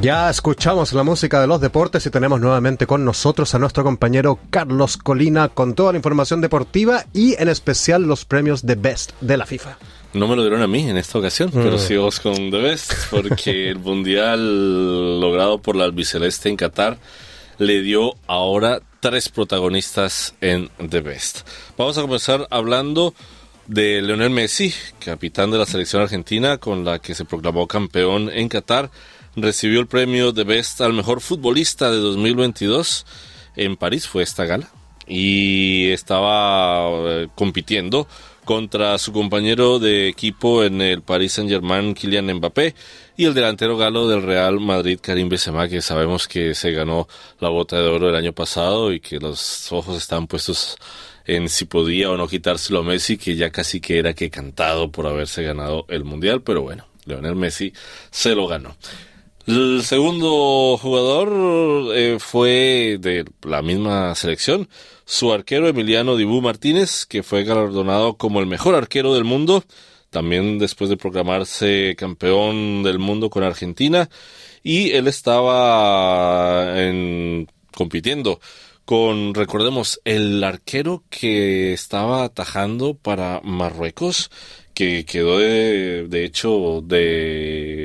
Ya escuchamos la música de los deportes y tenemos nuevamente con nosotros a nuestro compañero Carlos Colina con toda la información deportiva y en especial los premios de Best de la FIFA. No me lo dieron a mí en esta ocasión, pero Mm. sí vos con The Best, porque el mundial logrado por la albiceleste en Qatar le dio ahora tres protagonistas en The Best. Vamos a comenzar hablando de Lionel Messi, capitán de la selección argentina con la que se proclamó campeón en Qatar. Recibió el premio The Best al mejor futbolista de 2022 en París, fue esta gala, y estaba eh, compitiendo contra su compañero de equipo en el Paris Saint-Germain, Kylian Mbappé, y el delantero galo del Real Madrid, Karim Benzema, que sabemos que se ganó la bota de oro el año pasado y que los ojos están puestos en si podía o no quitárselo a Messi, que ya casi que era que cantado por haberse ganado el Mundial, pero bueno, Lionel Messi se lo ganó. El segundo jugador eh, fue de la misma selección, su arquero Emiliano Dibú Martínez, que fue galardonado como el mejor arquero del mundo, también después de proclamarse campeón del mundo con Argentina, y él estaba en- compitiendo con, recordemos, el arquero que estaba atajando para Marruecos, que quedó de, de hecho de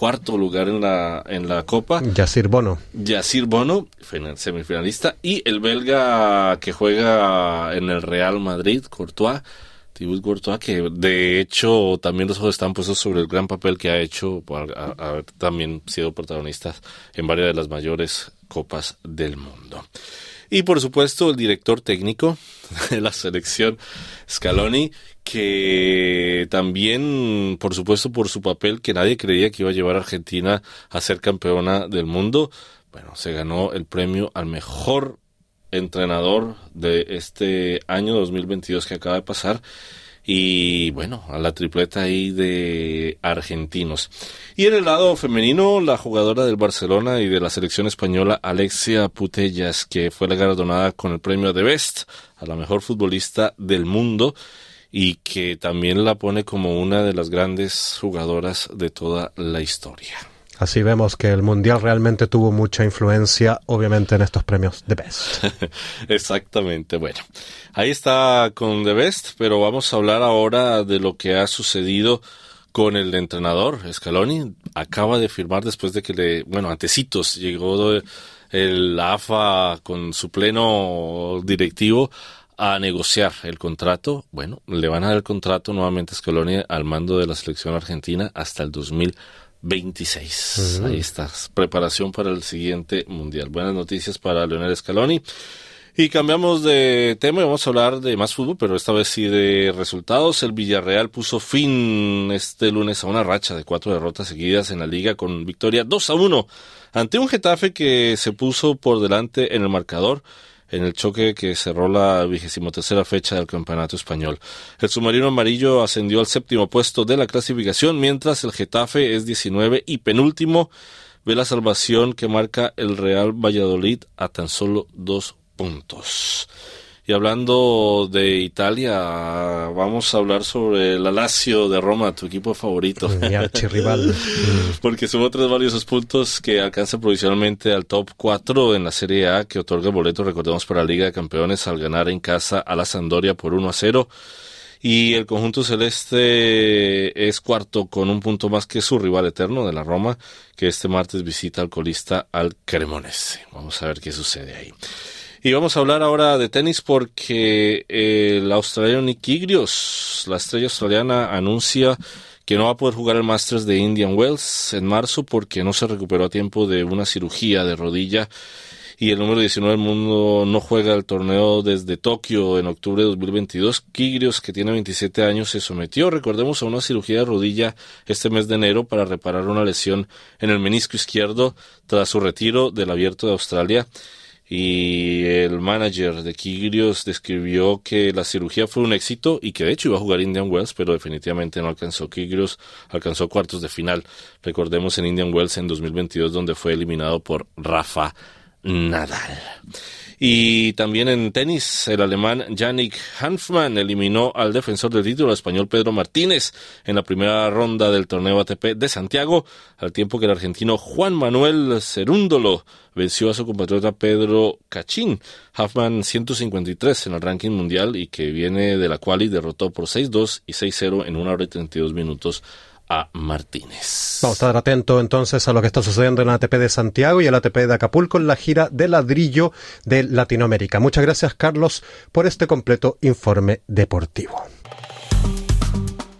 cuarto lugar en la, en la Copa. Yacir Bono. Yacir Bono, final- semifinalista, y el belga que juega en el Real Madrid, Courtois, Thibaut Courtois, que de hecho también los ojos están puestos sobre el gran papel que ha hecho por ha- haber también sido protagonistas en varias de las mayores copas del mundo. Y por supuesto el director técnico de la selección Scaloni, que también, por supuesto, por su papel, que nadie creía que iba a llevar a Argentina a ser campeona del mundo, bueno, se ganó el premio al mejor entrenador de este año 2022 que acaba de pasar y bueno, a la tripleta ahí de argentinos. Y en el lado femenino, la jugadora del Barcelona y de la selección española Alexia Putellas, que fue la galardonada con el premio de Best a la mejor futbolista del mundo y que también la pone como una de las grandes jugadoras de toda la historia. Así vemos que el Mundial realmente tuvo mucha influencia, obviamente, en estos premios de Best. Exactamente, bueno. Ahí está con The Best, pero vamos a hablar ahora de lo que ha sucedido con el entrenador Scaloni. Acaba de firmar después de que le, bueno, antecitos llegó el AFA con su pleno directivo a negociar el contrato. Bueno, le van a dar el contrato nuevamente a Scaloni al mando de la selección argentina hasta el 2026. Ahí está, preparación para el siguiente mundial. Buenas noticias para Leonel Scaloni. Y cambiamos de tema y vamos a hablar de más fútbol, pero esta vez sí de resultados. El Villarreal puso fin este lunes a una racha de cuatro derrotas seguidas en la liga con victoria 2 a 1 ante un Getafe que se puso por delante en el marcador en el choque que cerró la vigésimo tercera fecha del campeonato español. El submarino amarillo ascendió al séptimo puesto de la clasificación, mientras el Getafe es 19 y penúltimo ve la salvación que marca el Real Valladolid a tan solo dos puntos. Y hablando de Italia, vamos a hablar sobre la Lazio de Roma, tu equipo favorito. Mi archirrival. Porque sumó tres valiosos puntos que alcanza provisionalmente al top 4 en la Serie A, que otorga el boleto, recordemos, para la Liga de Campeones al ganar en casa a la Sandoria por 1 a 0. Y el conjunto celeste es cuarto con un punto más que su rival eterno de la Roma, que este martes visita al colista al Cremonese. Vamos a ver qué sucede ahí. Y vamos a hablar ahora de tenis porque el australiano Nick Kyrgios, la estrella australiana, anuncia que no va a poder jugar el Masters de Indian Wells en marzo porque no se recuperó a tiempo de una cirugía de rodilla y el número 19 del mundo no juega el torneo desde Tokio en octubre de 2022. Kyrgios, que tiene 27 años, se sometió, recordemos, a una cirugía de rodilla este mes de enero para reparar una lesión en el menisco izquierdo tras su retiro del Abierto de Australia y el manager de Kyrgios describió que la cirugía fue un éxito y que de hecho iba a jugar Indian Wells, pero definitivamente no alcanzó. Kyrgios alcanzó cuartos de final. Recordemos en Indian Wells en 2022 donde fue eliminado por Rafa Nadal. Y también en tenis, el alemán Yannick Hanfmann eliminó al defensor del título español Pedro Martínez en la primera ronda del torneo ATP de Santiago, al tiempo que el argentino Juan Manuel Cerúndolo venció a su compatriota Pedro Cachín. Hanfmann 153 en el ranking mundial y que viene de la cual y derrotó por 6-2 y 6-0 en una hora y 32 minutos a Martínez. Vamos a estar atentos entonces a lo que está sucediendo en la ATP de Santiago y el ATP de Acapulco en la gira de ladrillo de Latinoamérica. Muchas gracias Carlos por este completo informe deportivo.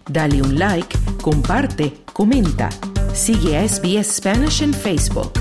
Dale un like, comparte, comenta. Sigue a SBS Spanish en Facebook.